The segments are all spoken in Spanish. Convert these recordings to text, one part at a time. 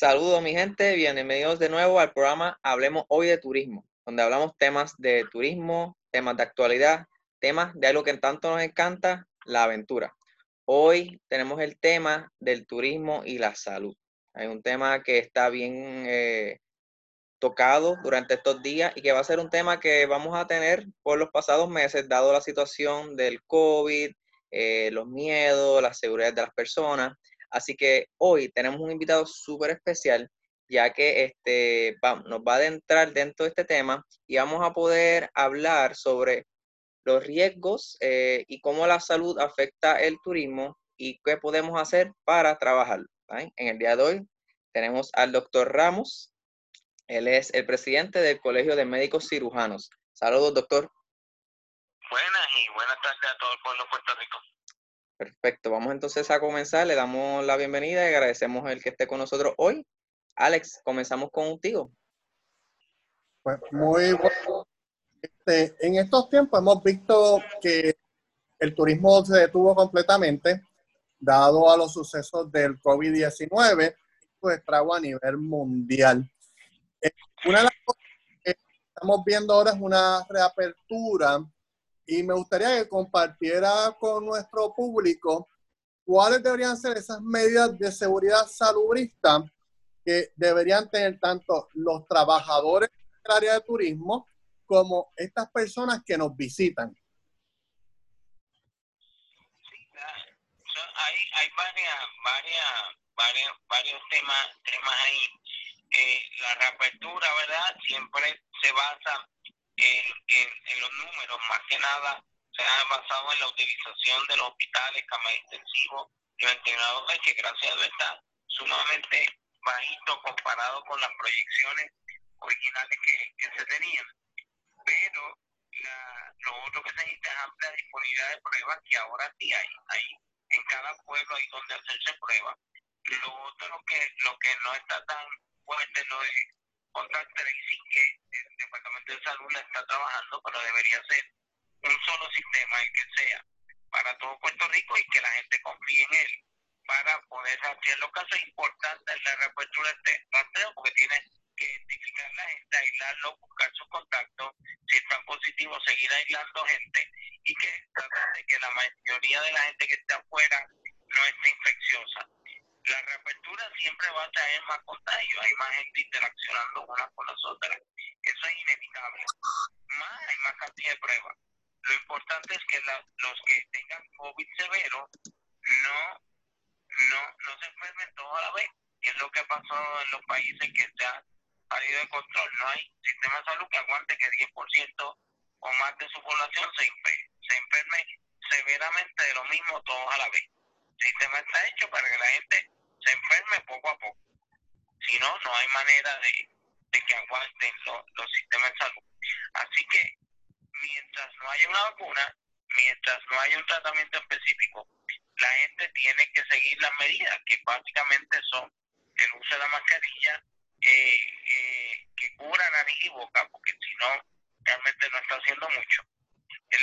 Saludos mi gente, bienvenidos de nuevo al programa Hablemos hoy de turismo, donde hablamos temas de turismo, temas de actualidad, temas de algo que tanto nos encanta, la aventura. Hoy tenemos el tema del turismo y la salud. Hay un tema que está bien eh, tocado durante estos días y que va a ser un tema que vamos a tener por los pasados meses, dado la situación del COVID, eh, los miedos, la seguridad de las personas. Así que hoy tenemos un invitado súper especial, ya que este, nos va a adentrar dentro de este tema y vamos a poder hablar sobre los riesgos eh, y cómo la salud afecta el turismo y qué podemos hacer para trabajar. En el día de hoy tenemos al doctor Ramos. Él es el presidente del Colegio de Médicos Cirujanos. Saludos, doctor. Buenas y buenas tardes a todo el pueblo de Puerto Rico. Perfecto, vamos entonces a comenzar. Le damos la bienvenida y agradecemos el que esté con nosotros hoy. Alex, comenzamos contigo. Pues muy bueno. Este, en estos tiempos hemos visto que el turismo se detuvo completamente, dado a los sucesos del COVID-19, pues estrago a nivel mundial. Eh, una de las cosas que estamos viendo ahora es una reapertura y me gustaría que compartiera con nuestro público cuáles deberían ser esas medidas de seguridad salubrista que deberían tener tanto los trabajadores del área de turismo como estas personas que nos visitan. hay, hay varios temas, temas ahí. Eh, la reapertura, ¿verdad? Siempre se basa en, los números, más que nada se ha basado en la utilización de los hospitales, camas intensivos y ventiladores, que gracias a Dios está sumamente bajito comparado con las proyecciones originales que, se tenían. Pero lo otro que se necesita es amplia disponibilidad de pruebas, que ahora sí hay. hay en cada pueblo hay donde hacerse pruebas. Lo otro que, lo que no está tan fuerte lo es contra tracing que el Departamento de Salud está trabajando, pero debería ser un solo sistema, el que sea, para todo Puerto Rico y que la gente confíe en él para poder hacer los casos. Importantes en la reapertura de este rastreo, porque tiene que identificar la gente, aislarlo, buscar sus contactos, si están positivos, seguir aislando gente y que tratar de que la mayoría de la gente que esté afuera no esté infecciosa la reapertura siempre va a traer más contagio, hay más gente interaccionando unas con las otras. Eso es inevitable. Más hay más cantidad de pruebas. Lo importante es que los que tengan COVID severo no, no, no se enfermen todos a la vez. Es lo que pasó en los países que se ha salido de control. No hay sistema de salud que aguante que 10% o más de su población se, se enferme severamente de lo mismo todos a la vez. Sistema está hecho para que la gente se enferme poco a poco. Si no, no hay manera de, que aguanten los sistemas de salud. Así que mientras no haya una vacuna, mientras no haya un tratamiento específico, la gente tiene que seguir las medidas, que básicamente son el uso de la mascarilla, eh, eh, que cubra nariz y boca, porque si no, realmente no está haciendo mucho.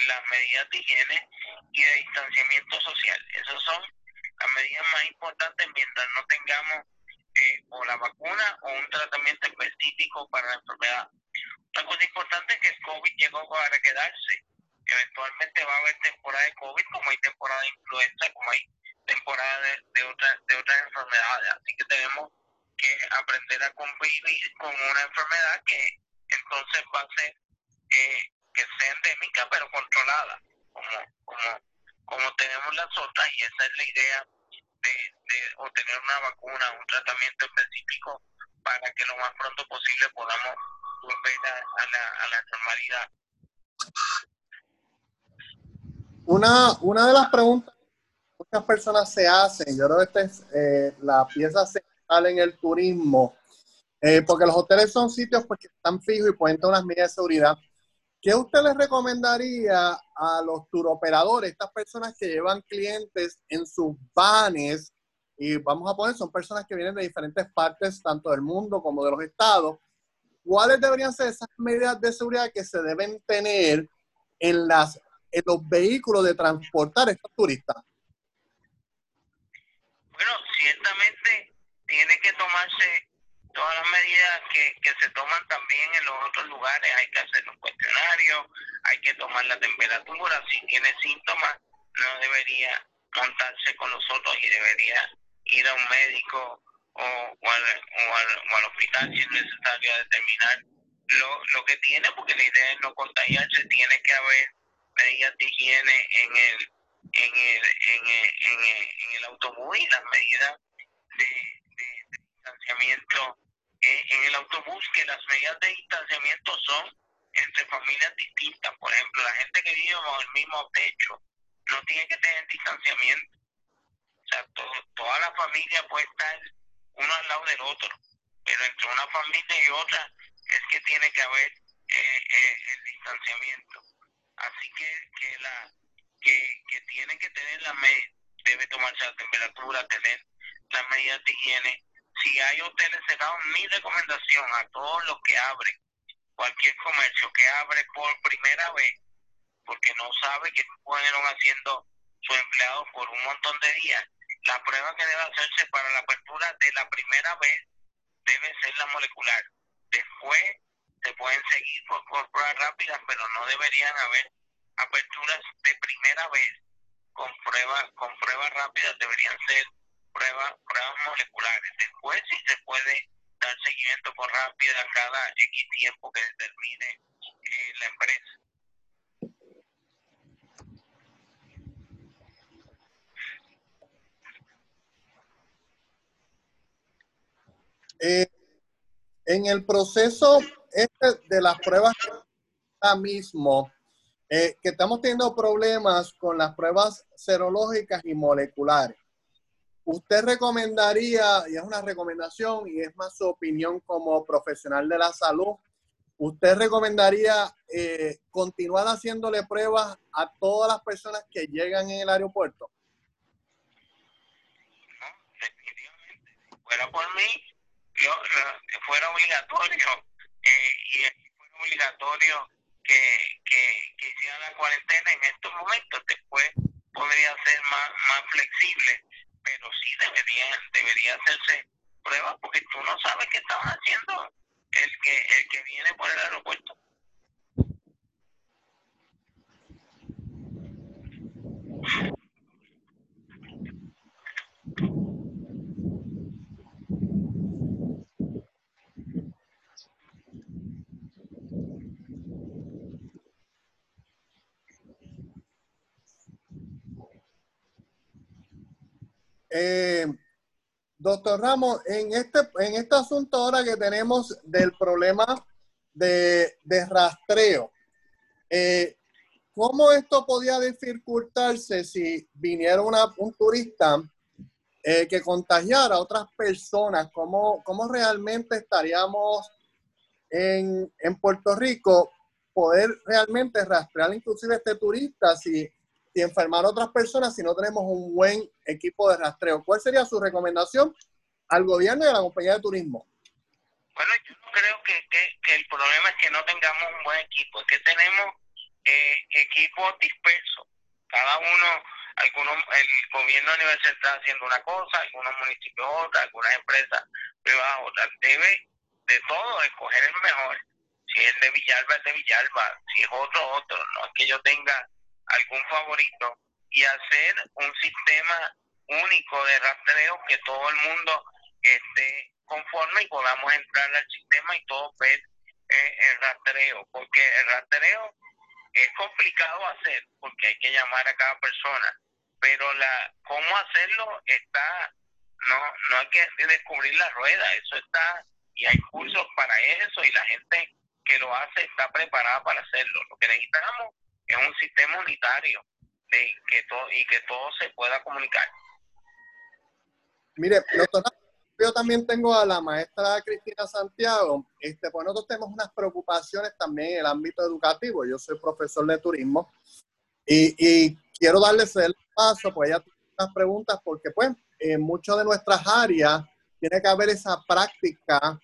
Las medidas de higiene y de distanciamiento social. Esos son medidas más importantes mientras no tengamos eh, o la vacuna o un tratamiento específico para la enfermedad. Otra cosa importante es que el COVID llegó para quedarse. Eventualmente va a haber temporada de COVID, como hay temporada de influenza, como hay temporada de, de, de otras enfermedades. Así que tenemos que aprender a convivir con una enfermedad que entonces va a ser eh, que sea endémica pero controlada, como, como como tenemos las otras, y esa es la idea de, obtener una vacuna, un tratamiento específico para que lo más pronto posible podamos volver a, la, a la normalidad. Una, una de las preguntas que muchas personas se hacen, yo creo que esta es eh, la pieza central en el turismo, eh, porque los hoteles son sitios pues, que están fijos y pueden tener unas medidas de seguridad, ¿Qué usted les recomendaría a los turoperadores, estas personas que llevan clientes en sus vanes? Y vamos a poner, son personas que vienen de diferentes partes, tanto del mundo como de los estados. ¿Cuáles deberían ser esas medidas de seguridad que se deben tener en, las, en los vehículos de transportar a estos turistas? Bueno, ciertamente tiene que tomarse todas las medidas que, que se toman también en los otros lugares. Hay que hacer un cuestionario, hay que tomar la temperatura. Si tiene síntomas, no debería montarse con nosotros y debería ir a un médico o, o, al, o, al, hospital si es necesario determinar lo, lo que tiene, porque la idea es no contagiarse, tiene que haber medidas de higiene en el, en el, en el, en el, en el autobús y las medidas de, de, distanciamiento eh, en el autobús, que las medidas de distanciamiento son entre familias distintas. Por ejemplo, la gente que vive bajo el mismo techo no tiene que tener distanciamiento. O sea, toda la familia puede estar uno al lado del otro, pero entre una familia y otra es que tiene que haber eh, eh, el distanciamiento. Así que, que la que, que tiene que tener la debe tomarse la temperatura, tener las medidas de higiene. Si hay hoteles cerrados, mi recomendación a todos los que abren, cualquier comercio que abre por primera vez, porque no sabe que fueron haciendo su empleado por un montón de días, la prueba que debe hacerse para la apertura de la primera vez debe ser la molecular. Después se pueden seguir por, pruebas rápidas, pero no deberían haber aperturas de primera vez con pruebas con pruebas rápidas, deberían ser pruebas moleculares. Después sí se puede dar seguimiento por rápida cada X tiempo que determine eh, la empresa. Eh, en el proceso este de las pruebas ahora mismo, eh, que estamos teniendo problemas con las pruebas serológicas y moleculares. ¿Usted recomendaría, y es una recomendación y es más su opinión como profesional de la salud, ¿usted recomendaría eh, continuar haciéndole pruebas a todas las personas que llegan en el aeropuerto? No, definitivamente. Fuera por mí, yo, fuera obligatorio eh, y fuera obligatorio que, que, que hicieran la cuarentena en estos momentos, después podría ser más, más flexible, pero sí debería, debería hacerse pruebas porque tú no sabes qué estaban haciendo el que, el que viene por el aeropuerto. Eh, doctor Ramos, en este, en este asunto ahora que tenemos del problema de, de rastreo, eh, ¿cómo esto podía dificultarse si viniera una, un turista eh, que contagiara a otras personas? ¿Cómo, cómo realmente estaríamos en, en Puerto Rico poder realmente rastrear inclusive este turista si y enfermar a otras personas si no tenemos un buen equipo de rastreo. ¿Cuál sería su recomendación al gobierno y a la compañía de turismo? Bueno, yo no creo que, el problema es que no tengamos un buen equipo, es que tenemos eh, equipos dispersos. Cada uno, algunos, el gobierno a nivel central haciendo una cosa, algunos municipios otra, algunas empresas privadas otras. Debe de todo escoger el mejor. Si es de Villalba, es de Villalba. Si es otro, otro. No es que yo tenga algún favorito y hacer un sistema único de rastreo que todo el mundo esté conforme y podamos entrar al sistema y todos ver eh, el rastreo, porque el rastreo es complicado hacer porque hay que llamar a cada persona, pero la cómo hacerlo está no no hay que descubrir la rueda, eso está y hay cursos para eso y la gente que lo hace está preparada para hacerlo. Lo que necesitamos es un sistema unitario de que todo, y que todo se pueda comunicar. Mire, doctora, yo también tengo a la maestra Cristina Santiago. Este, pues nosotros tenemos unas preocupaciones también en el ámbito educativo. Yo soy profesor de turismo y, y quiero darles el paso, pues ella tiene unas preguntas, porque pues en muchas de nuestras áreas tiene que haber esa práctica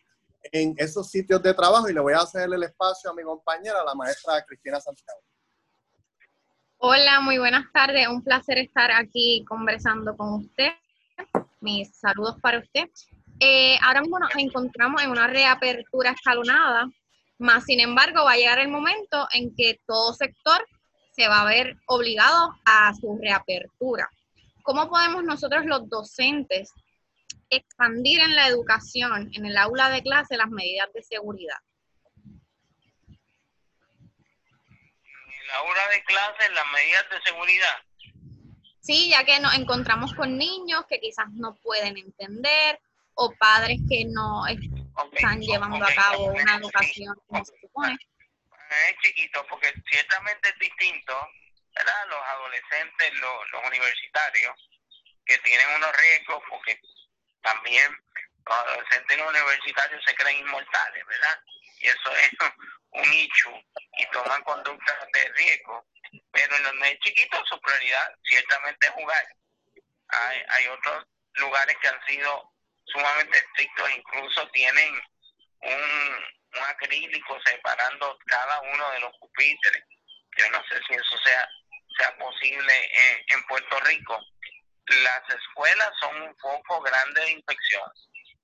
en esos sitios de trabajo y le voy a hacer el espacio a mi compañera, la maestra Cristina Santiago. Hola, muy buenas tardes. Un placer estar aquí conversando con usted. Mis saludos para usted. Eh, ahora mismo nos encontramos en una reapertura escalonada, más sin embargo va a llegar el momento en que todo sector se va a ver obligado a su reapertura. ¿Cómo podemos nosotros los docentes expandir en la educación, en el aula de clase, las medidas de seguridad? El aula de clase, las medidas de seguridad. Sí, ya que nos encontramos con niños que quizás no pueden entender o padres que no están llevando a cabo una educación como se supone. Es chiquito, porque ciertamente es distinto, ¿verdad? Los adolescentes, los, los universitarios, que tienen unos riesgos, porque también los adolescentes universitarios se creen inmortales, ¿verdad? Y eso es un hecho y toman conductas de riesgo. Pero en los niños chiquitos su prioridad ciertamente es jugar. Hay, hay otros lugares que han sido sumamente estrictos, incluso tienen un, un acrílico separando cada uno de los pupitres. Yo no sé si eso sea, sea posible en, en Puerto Rico. Las escuelas son un foco grande de infección,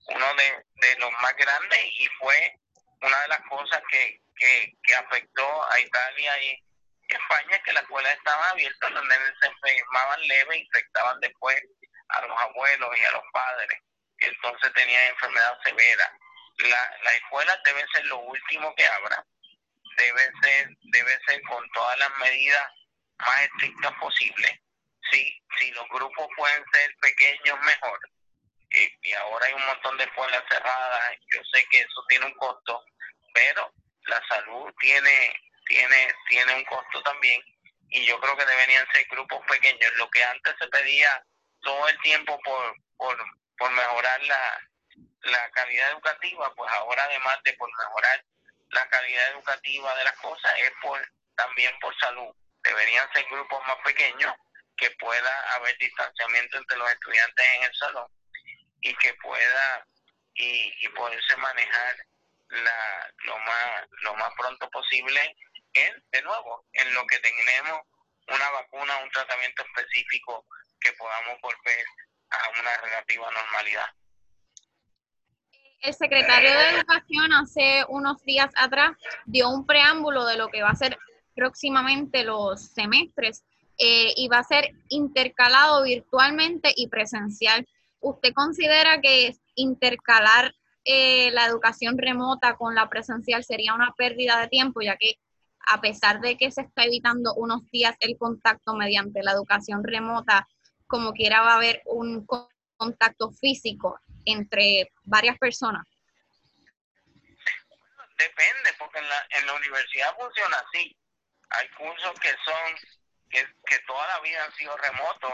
uno de, de los más grandes y fue una de las cosas que, que, que afectó a Italia y España, que la escuela estaba abierta, los nenes se enfermaban leve infectaban después a los abuelos y a los padres, que entonces tenían enfermedad severa. La, la escuela debe ser lo último que abra, debe ser, debe ser con todas las medidas más estrictas posibles. Si, si los grupos pueden ser pequeños, mejor. Eh, y ahora hay un montón de escuelas cerradas, yo sé que eso tiene un costo, pero la salud tiene tiene tiene un costo también y yo creo que deberían ser grupos pequeños. Lo que antes se pedía todo el tiempo por, por, mejorar la, la calidad educativa, pues ahora además de por mejorar la calidad educativa de las cosas, es por también por salud. Deberían ser grupos más pequeños, que pueda haber distanciamiento entre los estudiantes en el salón y que pueda y, y poderse manejar la, lo más lo más pronto posible en, de nuevo en lo que tenemos una vacuna un tratamiento específico que podamos volver a una relativa normalidad el secretario de Educación hace unos días atrás dio un preámbulo de lo que va a ser próximamente los semestres eh, y va a ser intercalado virtualmente y presencial. ¿Usted considera que intercalar eh, la educación remota con la presencial sería una pérdida de tiempo, ya que a pesar de que se está evitando unos días el contacto mediante la educación remota, como quiera va a haber un contacto físico entre varias personas? Depende, porque en la, en la universidad funciona así. Hay cursos que son, que, que toda la vida han sido remotos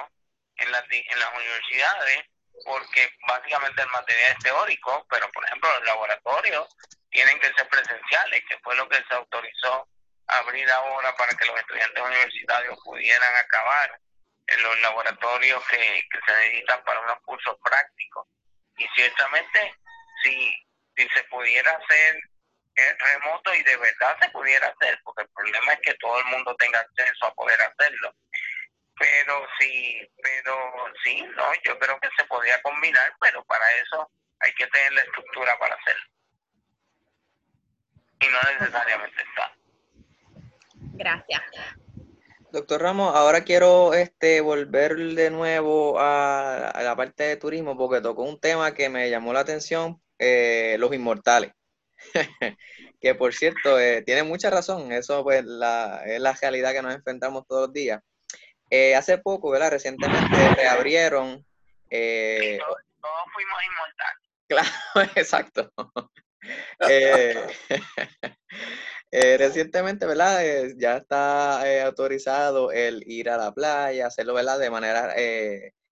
en, las en las universidades, porque básicamente el material es teórico, pero por ejemplo los laboratorios tienen que ser presenciales, que fue lo que se autorizó abrir ahora para que los estudiantes universitarios pudieran acabar en los laboratorios que, que se necesitan para unos cursos prácticos. Y ciertamente, si, si se pudiera hacer eh, remoto y de verdad se pudiera hacer, porque el problema es que todo el mundo tenga acceso a poder hacerlo. Pero sí, pero sí, no, yo creo que se podría combinar, pero para eso hay que tener la estructura para hacerlo. Y no necesariamente está. Gracias. Doctor Ramos, ahora quiero este, volver de nuevo a, a la parte de turismo porque tocó un tema que me llamó la atención, eh, los inmortales. que por cierto, eh, tiene mucha razón, eso pues la, es la realidad que nos enfrentamos todos los días. Eh, hace poco, ¿verdad? Recientemente reabrieron... Eh, todos, todos fuimos inmortales. Claro, exacto. eh, eh, recientemente, ¿verdad? Ya está autorizado el ir a la playa, hacerlo, ¿verdad? De manera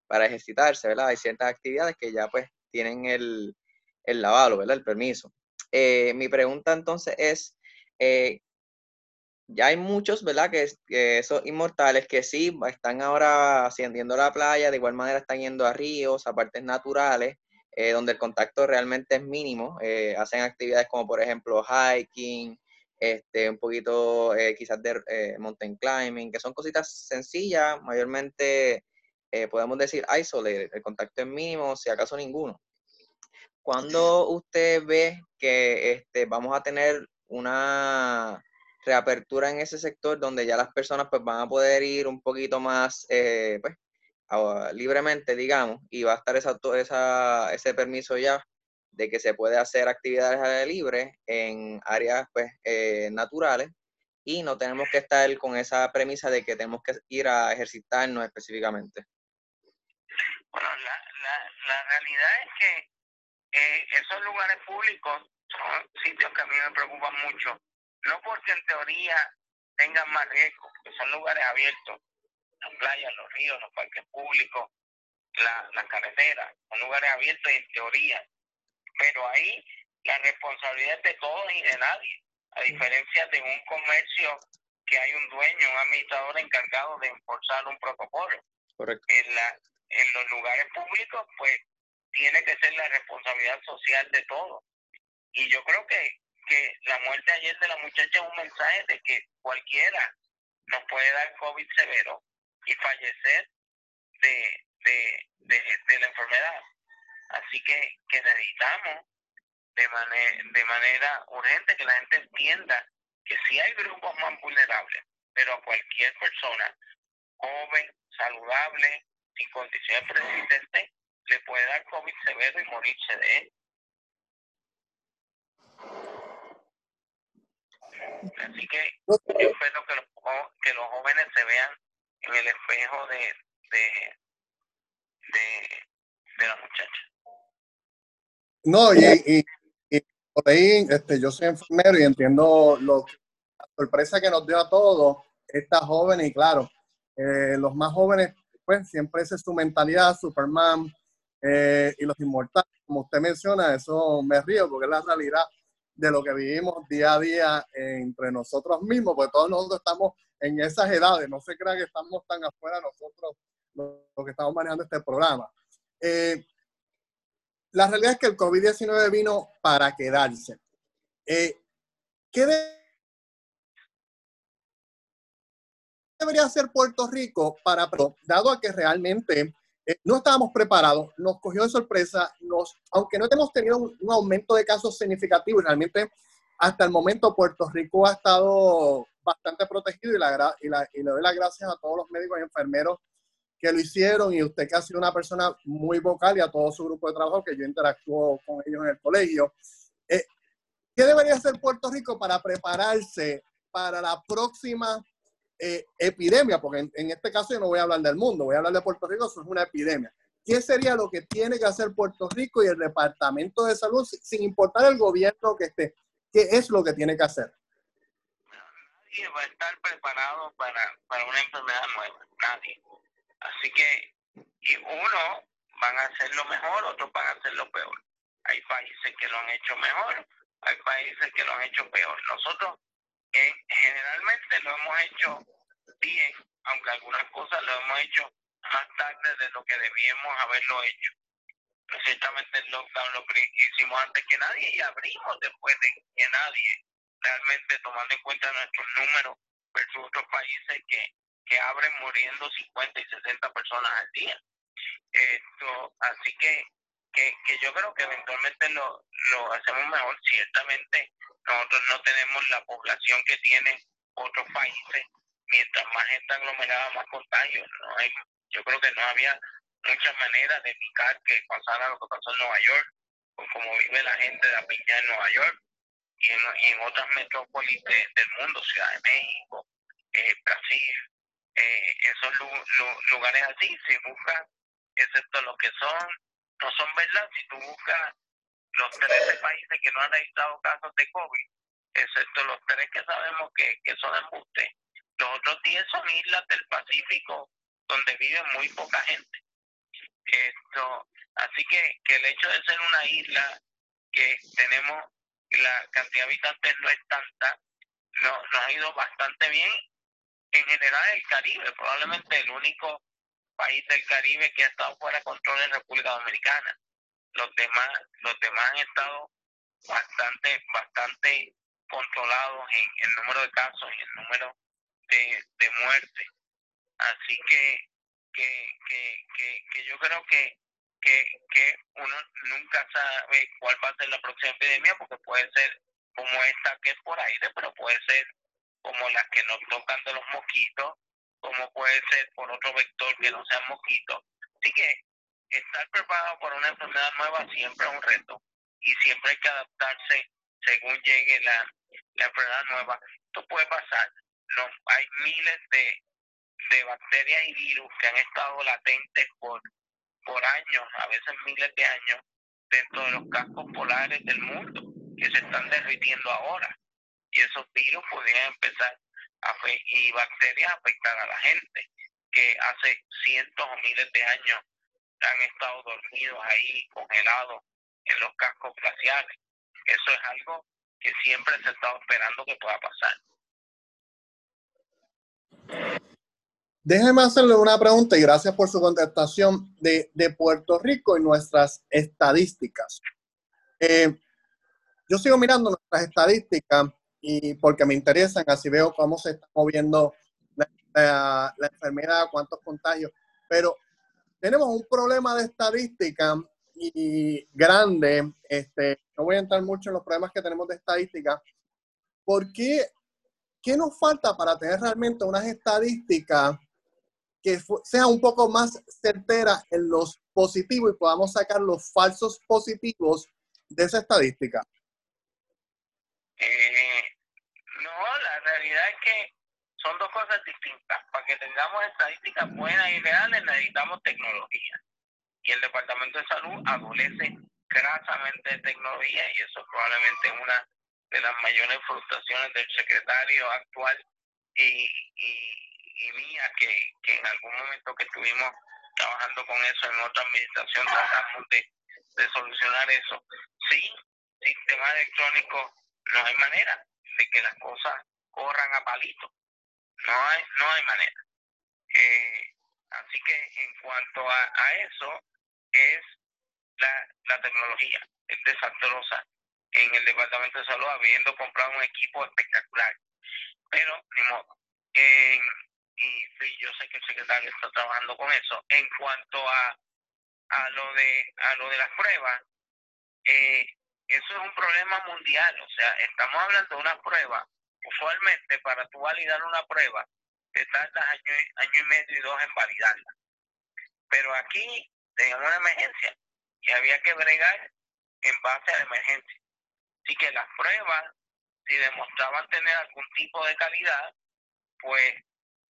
para ejercitarse, ¿verdad? Hay ciertas actividades que ya pues tienen el, el lavado, ¿verdad? El permiso. Mi pregunta entonces es, eh, ya hay muchos, ¿verdad? Que, que esos inmortales que sí están ahora ascendiendo a la playa, de igual manera están yendo a ríos, a partes naturales, eh, donde el contacto realmente es mínimo. Eh, hacen actividades como, por ejemplo, hiking, este, un poquito eh, quizás de mountain climbing, que son cositas sencillas, mayormente podemos decir isolated, el contacto es mínimo, si acaso ninguno. ¿cuándo usted ve que este, vamos a tener una reapertura en ese sector donde ya las personas pues van a poder ir un poquito más eh, pues, libremente, digamos, y va a estar esa, esa, ese permiso ya de que se puede hacer actividades al aire libre en áreas pues, eh, naturales y no tenemos que estar con esa premisa de que tenemos que ir a ejercitarnos específicamente. Bueno, la, la, la realidad es que eh, esos lugares públicos son sitios que a mí me preocupan mucho, no porque en teoría tengan más riesgo, que son lugares abiertos, las playas, los ríos, los parques públicos, la, las carreteras, son lugares abiertos en teoría, pero ahí la responsabilidad es de todos y de nadie, a diferencia de un comercio que hay un dueño, un administrador encargado de enforzar un protocolo. Correcto. En, la, en los lugares públicos, pues tiene que ser la responsabilidad social de todos. Y yo creo que, que la muerte ayer de la muchacha es un mensaje de que cualquiera nos puede dar COVID severo y fallecer de, de, de, la enfermedad. Así que, que necesitamos de, manera de manera urgente que la gente entienda que si hay grupos más vulnerables, pero a cualquier persona, joven, saludable, sin condiciones persistentes, le puede dar COVID severo y morirse de él. Así que yo espero que los, que los jóvenes se vean en el espejo de, de, de, la muchacha. No, y, y, por ahí este, yo soy enfermero y entiendo lo, la sorpresa que nos dio a todos esta joven y claro, eh, los más jóvenes, pues siempre esa es su mentalidad, Superman eh, y los inmortales, como usted menciona, eso me río porque es la realidad de lo que vivimos día a día entre nosotros mismos, porque todos nosotros estamos en esas edades, no se crea que estamos tan afuera nosotros los que estamos manejando este programa. Eh, la realidad es que el COVID-19 vino para quedarse. Eh, ¿Qué debería hacer Puerto Rico para, dado a que realmente eh, no estábamos preparados, nos cogió de sorpresa, nos, aunque no hemos tenido un, aumento de casos significativo, realmente hasta el momento Puerto Rico ha estado bastante protegido y, la, y, la, y le doy las gracias a todos los médicos y enfermeros que lo hicieron y usted que ha sido una persona muy vocal y a todo su grupo de trabajo que yo interactúo con ellos en el colegio. Eh, ¿Qué debería hacer Puerto Rico para prepararse para la próxima eh, epidemia, porque en, este caso yo no voy a hablar del mundo, voy a hablar de Puerto Rico, eso es una epidemia. ¿Qué sería lo que tiene que hacer Puerto Rico y el Departamento de Salud, sin importar el gobierno que esté? ¿Qué es lo que tiene que hacer? Nadie va a estar preparado para, una enfermedad nueva, nadie. Así que y uno van a hacerlo mejor, otros van a hacerlo peor. Hay países que lo han hecho mejor, hay países que lo han hecho peor. Nosotros generalmente lo hemos hecho bien, aunque algunas cosas lo hemos hecho más tarde de lo que debíamos haberlo hecho. Pero ciertamente el lockdown lo hicimos antes que nadie y abrimos después de que nadie, realmente tomando en cuenta nuestros números versus otros países que, que abren muriendo 50 y 60 personas al día. Esto, así que, que, que yo creo que eventualmente lo, lo hacemos mejor. Ciertamente nosotros no tenemos la población que tienen otros países. Mientras más gente aglomerada, más contagios. ¿no? Hay, yo creo que no había muchas maneras de evitar que pasara lo que pasó en Nueva York, o como vive la gente de la piña en Nueva York y en, otras metrópolis del mundo, Ciudad de México, eh, Brasil, eh, esos lugares así, si buscas, excepto los que son, no son verdad, si tú buscas los 13 países que no han registrado casos de COVID, excepto los tres que sabemos que, que son embustes, los otros 10 son islas del Pacífico donde vive muy poca gente. Esto, así que, que el hecho de ser una isla que tenemos la cantidad de habitantes no es tanta, no, nos ha ido bastante bien. En general el Caribe, probablemente el único país del Caribe que ha estado fuera de control es República Dominicana los demás, los demás han estado bastante, bastante controlados en el número de casos y el número de, de muertes. Así que, que, que, que, yo creo que, que, que uno nunca sabe cuál va a ser la próxima epidemia, porque puede ser como esta que es por aire, pero puede ser como las que nos tocan de los mosquitos, como puede ser por otro vector que no sea mosquito. Así que estar preparado para una enfermedad nueva siempre es un reto y siempre hay que adaptarse según llegue la, la enfermedad nueva. Esto puede pasar. No, hay miles de, de bacterias y virus que han estado latentes por, por años, a veces miles de años, dentro de los cascos polares del mundo, que se están derritiendo ahora. Y esos virus podrían empezar y bacterias a afectar a la gente, que hace cientos o miles de años han estado dormidos ahí, congelados en los cascos glaciares. Eso es algo que siempre se estado esperando que pueda pasar. Déjeme hacerle una pregunta y gracias por su contestación de, de Puerto Rico y nuestras estadísticas. Eh, yo sigo mirando nuestras estadísticas y porque me interesan, así veo cómo se está moviendo la, enfermedad, cuántos contagios, pero tenemos un problema de estadística y grande. Este, no voy a entrar mucho en los problemas que tenemos de estadística. ¿Por qué? ¿Qué nos falta para tener realmente unas estadísticas que sean un poco más certeras en los positivos y podamos sacar los falsos positivos de esa estadística? Eh, no, la realidad es que son dos cosas distintas. Para que tengamos estadísticas buenas y reales necesitamos tecnología. Y el Departamento de Salud adolece grasamente de tecnología y eso es probablemente una de las mayores frustraciones del secretario actual y, y, mía que, que en algún momento que estuvimos trabajando con eso en otra administración tratamos de, de solucionar eso. Sí, sistema electrónico no hay manera de que las cosas corran a palito. No hay, no hay manera. Eh, así que en cuanto a, a eso, es la, la tecnología. Es desastrosa en el Departamento de Salud, habiendo comprado un equipo espectacular. Pero, ni modo. y yo sé que el secretario está trabajando con eso. En cuanto a, a, lo, de, a lo de las pruebas, eh, eso es un problema mundial. O sea, estamos hablando de una prueba usualmente para tú validar una prueba, te tardas año, y medio y dos en validarla. Pero aquí teníamos una emergencia y había que bregar en base a la emergencia. Así que las pruebas, si demostraban tener algún tipo de calidad, pues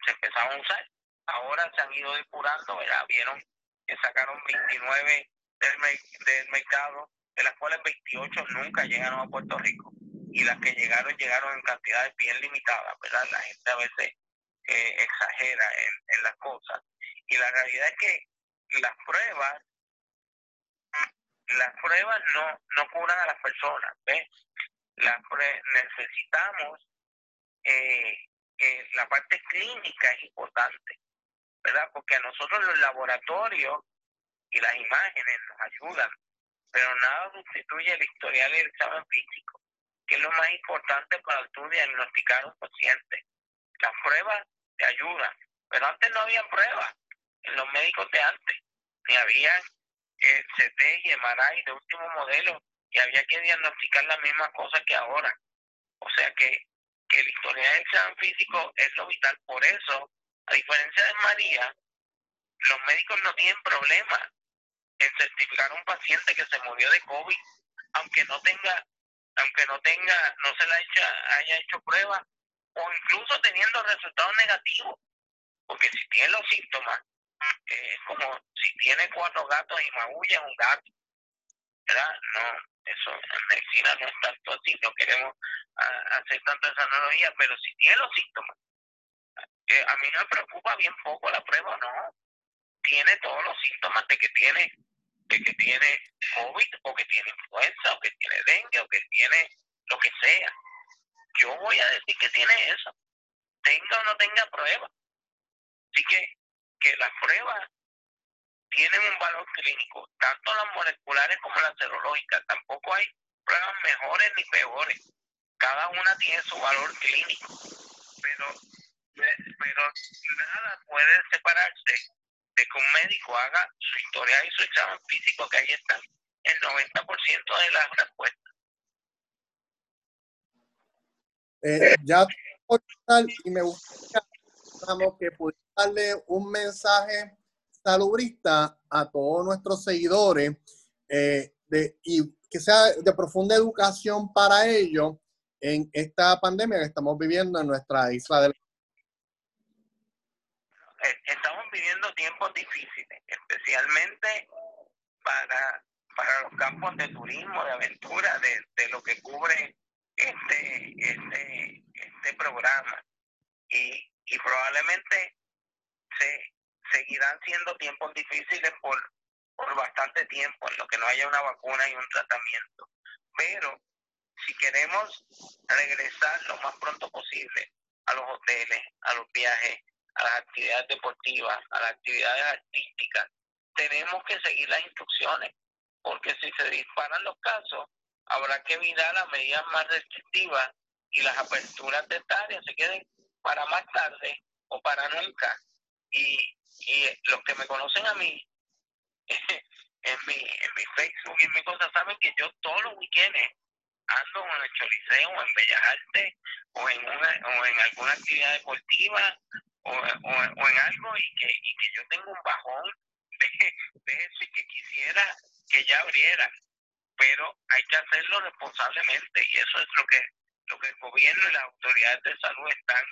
se empezaban a usar. Ahora se han ido depurando, ¿verdad? Vieron que sacaron 29 del, del mercado, de las cuales 28 nunca llegaron a Puerto Rico y las que llegaron llegaron en cantidades bien limitadas, ¿verdad? La gente a veces eh, exagera en, las cosas. Y la realidad es que las pruebas, las pruebas no, no curan a las personas, ¿ves? Las necesitamos, eh, eh, la parte clínica es importante, ¿verdad? Porque a nosotros los laboratorios y las imágenes nos ayudan, pero nada sustituye el historial y el examen físico que es lo más importante para tú diagnosticar a un paciente. Las pruebas te ayudan, pero antes no había pruebas en los médicos de antes, ni había eh, CT y MRI de último modelo, y había que diagnosticar las mismas cosas que ahora. O sea que, que el historial del examen físico es lo vital. Por eso, a diferencia de María, los médicos no tienen problema en certificar a un paciente que se murió de COVID, aunque no tenga aunque no tenga, no se la haya, haya hecho prueba, o incluso teniendo resultados negativos, porque si tiene los síntomas, como si tiene cuatro gatos y magulla un gato, ¿verdad? No, eso en medicina no es tanto así, no queremos hacer tanta esa analogía, pero si tiene los síntomas, eh, a mí me preocupa bien poco la prueba, no, tiene todos los síntomas de que tiene de que tiene COVID o que tiene influenza o que tiene dengue o que tiene lo que sea. Yo voy a decir que tiene eso, tenga o no tenga prueba. Así que, que las pruebas tienen un valor clínico, tanto las moleculares como las serológicas. Tampoco hay pruebas mejores ni peores. Cada una tiene su valor clínico. Pero, pero nada puede separarse de que un médico haga su historia y su examen físico, que ahí están el 90% de las respuestas. Eh, ya y me gustaría que pudiera darle un mensaje salubrista a todos nuestros seguidores eh, de, y que sea de profunda educación para ellos en esta pandemia que estamos viviendo en nuestra isla del eh, estamos viviendo tiempos difíciles, especialmente para, para los campos de turismo, de aventura, de, de lo que cubre este, este, este programa. Y, y probablemente se seguirán siendo tiempos difíciles por, por bastante tiempo, en lo que no haya una vacuna y un tratamiento. Pero si queremos regresar lo más pronto posible a los hoteles, a los viajes, a las actividades deportivas, a las actividades artísticas, tenemos que seguir las instrucciones, porque si se disparan los casos, habrá que mirar las medidas más restrictivas y las aperturas de esta área se queden para más tarde o para nunca. Y, y los que me conocen a mí, en mi, en mi Facebook y en mi cosa, saben que yo todos los weekends ando en el Choliseo en Bellas Artes o en, una, o en alguna actividad deportiva o, o, en algo y que, y que yo tengo un bajón de, de eso y que quisiera que ya abriera pero hay que hacerlo responsablemente y eso es lo que lo que el gobierno y las autoridades de salud están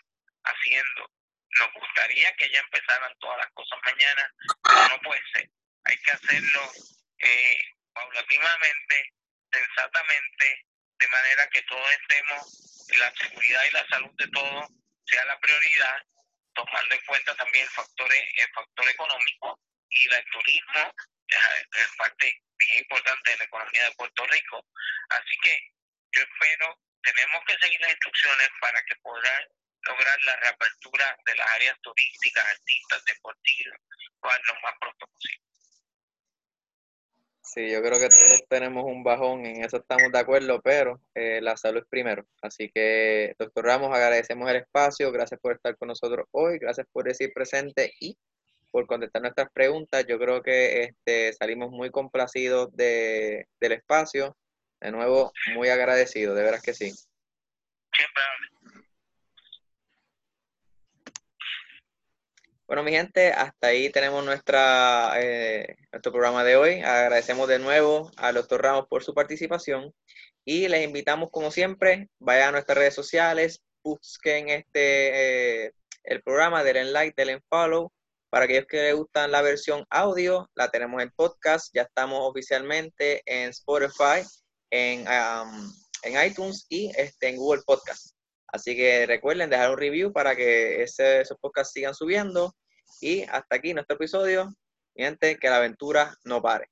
haciendo. Nos gustaría que ya empezaran todas las cosas mañana, pero no puede ser. Hay que hacerlo eh, paulatinamente, sensatamente, de manera que todos estemos, la seguridad y la salud de todos sea la prioridad, tomando en cuenta también el factor, el factor económico y el turismo, es parte bien importante de la economía de Puerto Rico. Así que yo espero, tenemos que seguir las instrucciones para que puedan lograr la reapertura de las áreas turísticas, artistas, deportivas, lo más pronto posible. Sí, yo creo que todos tenemos un bajón, en eso estamos de acuerdo, pero eh, la salud es primero. Así que, doctor Ramos, agradecemos el espacio, gracias por estar con nosotros hoy, gracias por decir presente y por contestar nuestras preguntas. Yo creo que este, salimos muy complacidos de, del espacio. De nuevo, muy agradecido, de veras que sí. Bueno, mi gente, hasta ahí tenemos nuestra, eh, nuestro programa de hoy. Agradecemos de nuevo al doctor Ramos por su participación y les invitamos, como siempre, vayan a nuestras redes sociales, busquen este, eh, el programa, denle like, denle follow para aquellos que les gustan la versión audio, la tenemos en podcast. Ya estamos oficialmente en Spotify, en, en iTunes y este, en Google Podcast. Así que recuerden dejar un review para que ese, esos podcasts sigan subiendo. Y hasta aquí nuestro episodio. gente, que la aventura no pare.